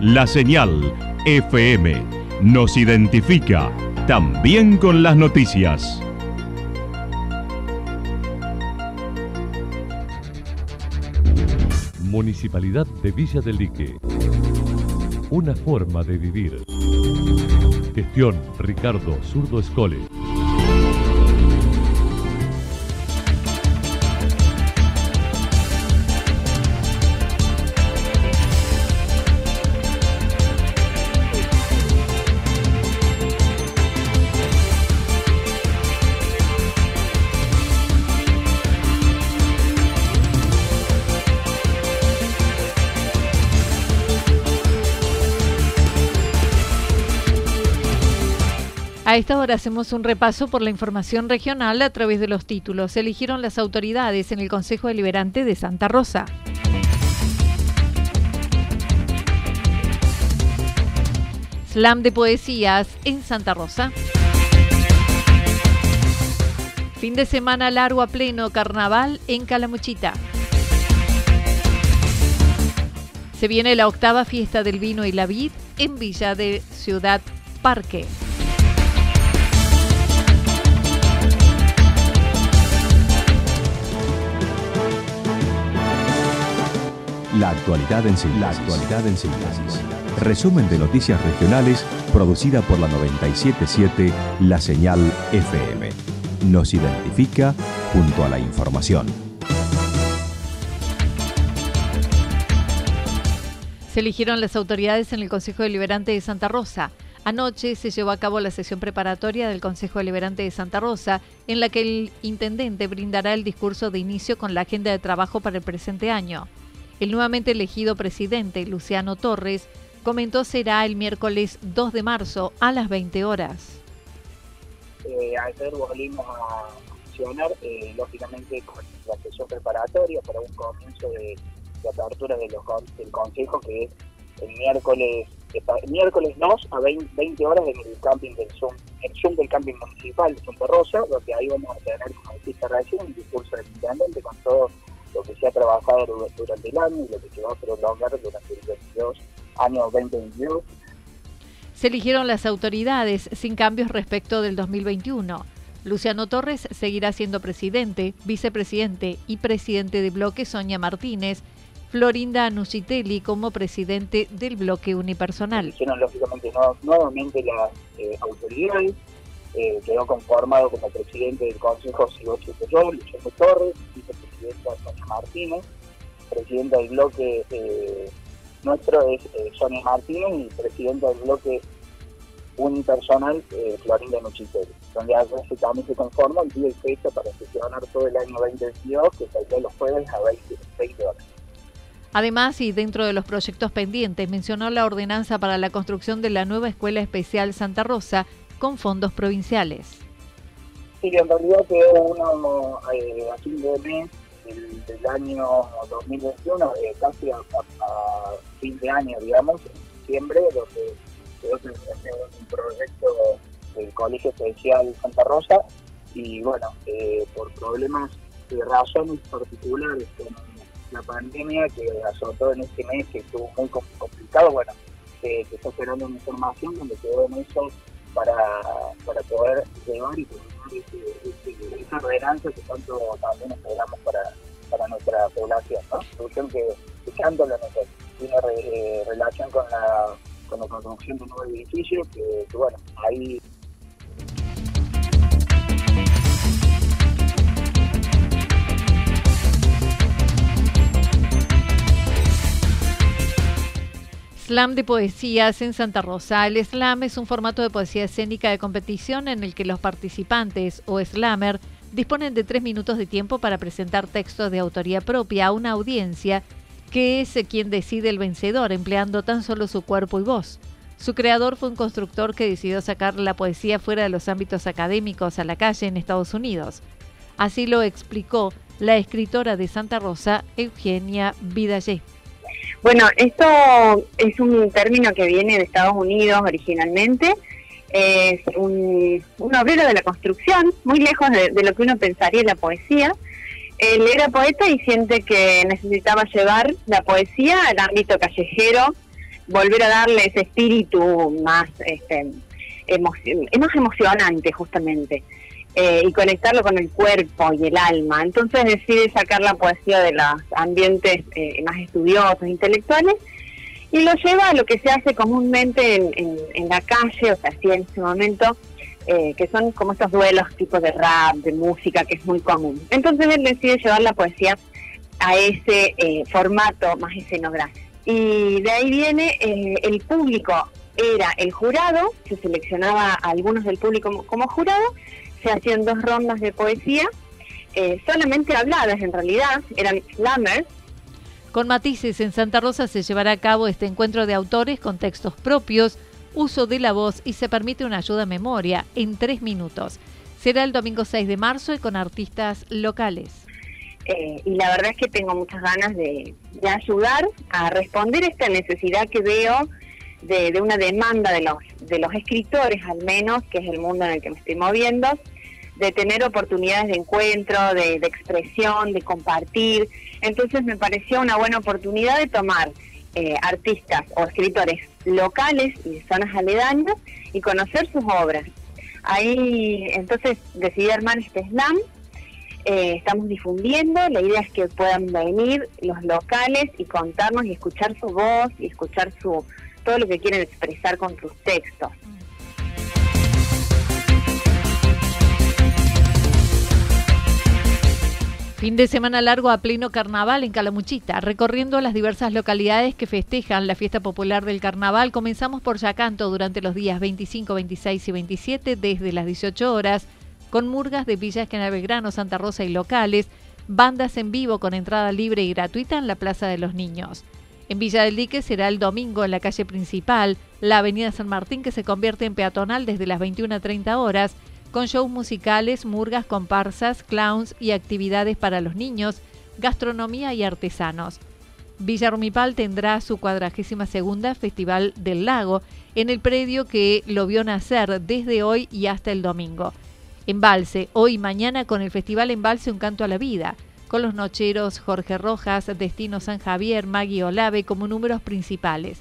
la señal FM nos identifica también con las noticias. Municipalidad de Villa del Lique. Una forma de vivir. Gestión Ricardo Zurdo Escole. A esta hora hacemos un repaso por la información regional a través de los títulos. Se eligieron las autoridades en el Consejo Deliberante de Santa Rosa. Slam de poesías en Santa Rosa. Fin de semana largo a pleno carnaval en Calamuchita. Se viene la octava fiesta del vino y la vid en Villa de Ciudad Parque. La actualidad en síntesis. La actualidad en síntesis. Resumen de noticias regionales producida por la 977 La Señal FM. Nos identifica junto a la información. Se eligieron las autoridades en el Consejo Deliberante de Santa Rosa. Anoche se llevó a cabo la sesión preparatoria del Consejo Deliberante de Santa Rosa, en la que el intendente brindará el discurso de inicio con la agenda de trabajo para el presente año. El nuevamente elegido presidente, Luciano Torres, comentó será el miércoles 2 de marzo a las 20 horas. Eh, ayer volvimos a funcionar, eh, lógicamente, con la sesión preparatoria para un comienzo de, apertura de los, del Consejo, que es el miércoles miércoles 2 a 20, horas en camping del Zoom, el Zoom del camping municipal de Santa Rosa, donde ahí vamos a tener, como dijiste recién, un discurso del intendente con todo lo que se ha trabajado durante el año y lo que se va a prolongar durante el 22 año 2022. Se eligieron las autoridades sin cambios respecto del 2021. Luciano Torres seguirá siendo presidente, vicepresidente y presidente de bloque Sonia Martínez, Florinda Anusitelli como presidente del bloque unipersonal. Hicieron lógicamente nuevamente las eh, autoridades, eh, quedó conformado como presidente del Consejo Sigoche Luciano Torres, vicepresidente presidenta Sonia Martínez, presidenta del bloque eh, nuestro es eh, Sonia Martínez y presidenta del bloque unipersonal eh, Florinda Nuchitel, donde se también se conforma el día y fecha para sesionar todo el año 2022, que salió los jueves a 20, horas. Además, y dentro de los proyectos pendientes, mencionó la ordenanza para la construcción de la nueva Escuela Especial Santa Rosa con fondos provinciales. Sí, en realidad quedó uno eh, a fin de mes del, año 2021, eh, casi a, fin de año, digamos, en diciembre, donde se un proyecto del Colegio Especial Santa Rosa. Y bueno, eh, por problemas de razones particulares con la pandemia que azotó en este mes, que estuvo muy complicado, bueno, se está esperando una información donde quedó en eso para, para poder llevar y esa ordenanza que tanto también esperamos para, para nuestra población, ¿no? Solución que, que tanto lo tiene eh, relación con la, con la construcción de un nuevo edificio, que bueno, ahí Slam de poesías en Santa Rosa. El slam es un formato de poesía escénica de competición en el que los participantes o slammer disponen de tres minutos de tiempo para presentar textos de autoría propia a una audiencia que es quien decide el vencedor, empleando tan solo su cuerpo y voz. Su creador fue un constructor que decidió sacar la poesía fuera de los ámbitos académicos a la calle en Estados Unidos. Así lo explicó la escritora de Santa Rosa, Eugenia Vidallé. Bueno, esto es un término que viene de Estados Unidos originalmente. Es un, obrero de la construcción, muy lejos de, lo que uno pensaría en la poesía él era poeta y siente que necesitaba llevar la poesía al ámbito callejero, volver a darle ese espíritu más, este, más emocionante justamente, eh, y conectarlo con el cuerpo y el alma. Entonces decide sacar la poesía de los ambientes eh, más estudiosos, intelectuales, y lo lleva a lo que se hace comúnmente en, la calle, o sea, así en ese momento, eh, que son como estos duelos tipos de rap, de música, que es muy común. Entonces él decide llevar la poesía a ese eh, formato más escenográfico. Y de ahí viene eh, el público, era el jurado, se seleccionaba a algunos del público como, jurado, se hacían dos rondas de poesía, solamente habladas en realidad, eran slammers, con matices, en Santa Rosa se llevará a cabo este encuentro de autores con textos propios, uso de la voz y se permite una ayuda a memoria en tres minutos. Será el domingo 6 de marzo y con artistas locales. Eh, y la verdad es que tengo muchas ganas de, ayudar a responder esta necesidad que veo de, una demanda de los, de los escritores, al menos, que es el mundo en el que me estoy moviendo, de tener oportunidades de encuentro, de, expresión, de compartir. Entonces me pareció una buena oportunidad de tomar eh, artistas o escritores locales y de zonas aledañas y conocer sus obras. Ahí entonces decidí armar este slam. Eh, estamos difundiendo, la idea es que puedan venir los locales y contarnos y escuchar su voz y escuchar su todo lo que quieren expresar con sus textos. Fin de semana largo a pleno carnaval en Calamuchita, recorriendo las diversas localidades que festejan la fiesta popular del carnaval. Comenzamos por Yacanto durante los días 25, 26 y 27 desde las 18 horas, con murgas de Villa Esquena Santa Rosa y locales, bandas en vivo con entrada libre y gratuita en la Plaza de los Niños. En Villa del Dique será el domingo en la calle principal, la Avenida San Martín que se convierte en peatonal desde las 21 a 30 horas con shows musicales, murgas, comparsas, clowns y actividades para los niños, gastronomía y artesanos. Villa Rumipal tendrá su cuadragésima segunda Festival del Lago en el predio que lo vio nacer desde hoy y hasta el domingo. Embalse, hoy y mañana con el Festival Embalse Un Canto a la Vida, con los nocheros Jorge Rojas, Destino San Javier, Maggie Olave como números principales.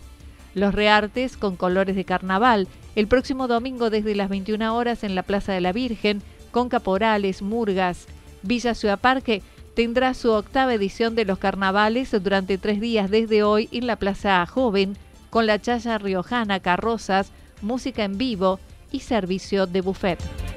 Los reartes con colores de carnaval, el próximo domingo desde las 21 horas en la Plaza de la Virgen, con caporales, murgas. Villa Ciudad Parque tendrá su octava edición de los carnavales durante tres días desde hoy en la Plaza Joven, con la chaya riojana, carrozas, música en vivo y servicio de buffet.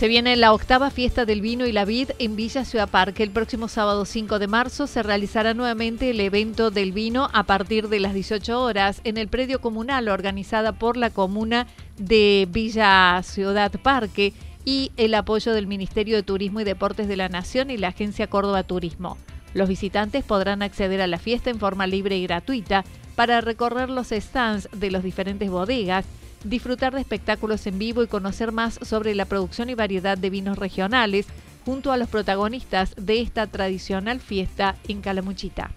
Se viene la octava fiesta del vino y la vid en Villa Ciudad Parque. El próximo sábado 5 de marzo se realizará nuevamente el evento del vino a partir de las 18 horas en el predio comunal organizada por la comuna de Villa Ciudad Parque y el apoyo del Ministerio de Turismo y Deportes de la Nación y la Agencia Córdoba Turismo. Los visitantes podrán acceder a la fiesta en forma libre y gratuita para recorrer los stands de las diferentes bodegas disfrutar de espectáculos en vivo y conocer más sobre la producción y variedad de vinos regionales junto a los protagonistas de esta tradicional fiesta en Calamuchita.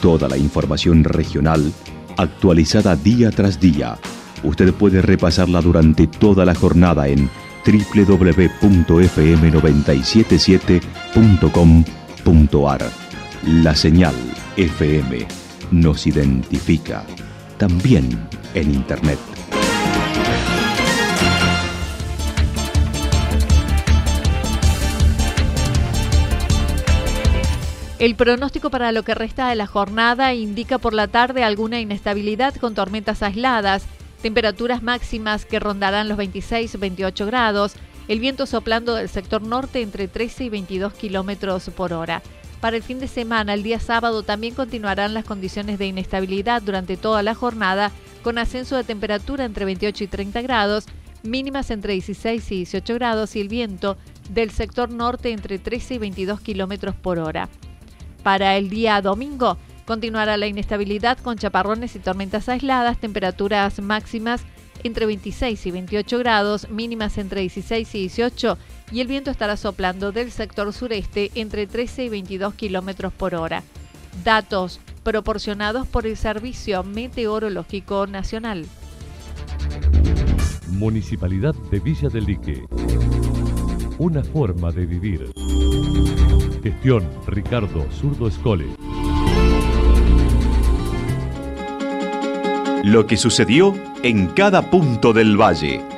Toda la información regional actualizada día tras día. Usted puede repasarla durante toda la jornada en www.fm977.com.ar. La señal FM nos identifica también en Internet. El pronóstico para lo que resta de la jornada indica por la tarde alguna inestabilidad con tormentas aisladas, temperaturas máximas que rondarán los 26-28 grados, el viento soplando del sector norte entre 13 y 22 kilómetros por hora. Para el fin de semana, el día sábado, también continuarán las condiciones de inestabilidad durante toda la jornada, con ascenso de temperatura entre 28 y 30 grados, mínimas entre 16 y 18 grados y el viento del sector norte entre 13 y 22 kilómetros por hora. Para el día domingo, continuará la inestabilidad con chaparrones y tormentas aisladas, temperaturas máximas entre 26 y 28 grados, mínimas entre 16 y 18 y el viento estará soplando del sector sureste entre 13 y 22 kilómetros por hora. Datos proporcionados por el Servicio Meteorológico Nacional. Municipalidad de Villa del Lique. Una forma de vivir. Gestión Ricardo Zurdo Escole. Lo que sucedió en cada punto del valle.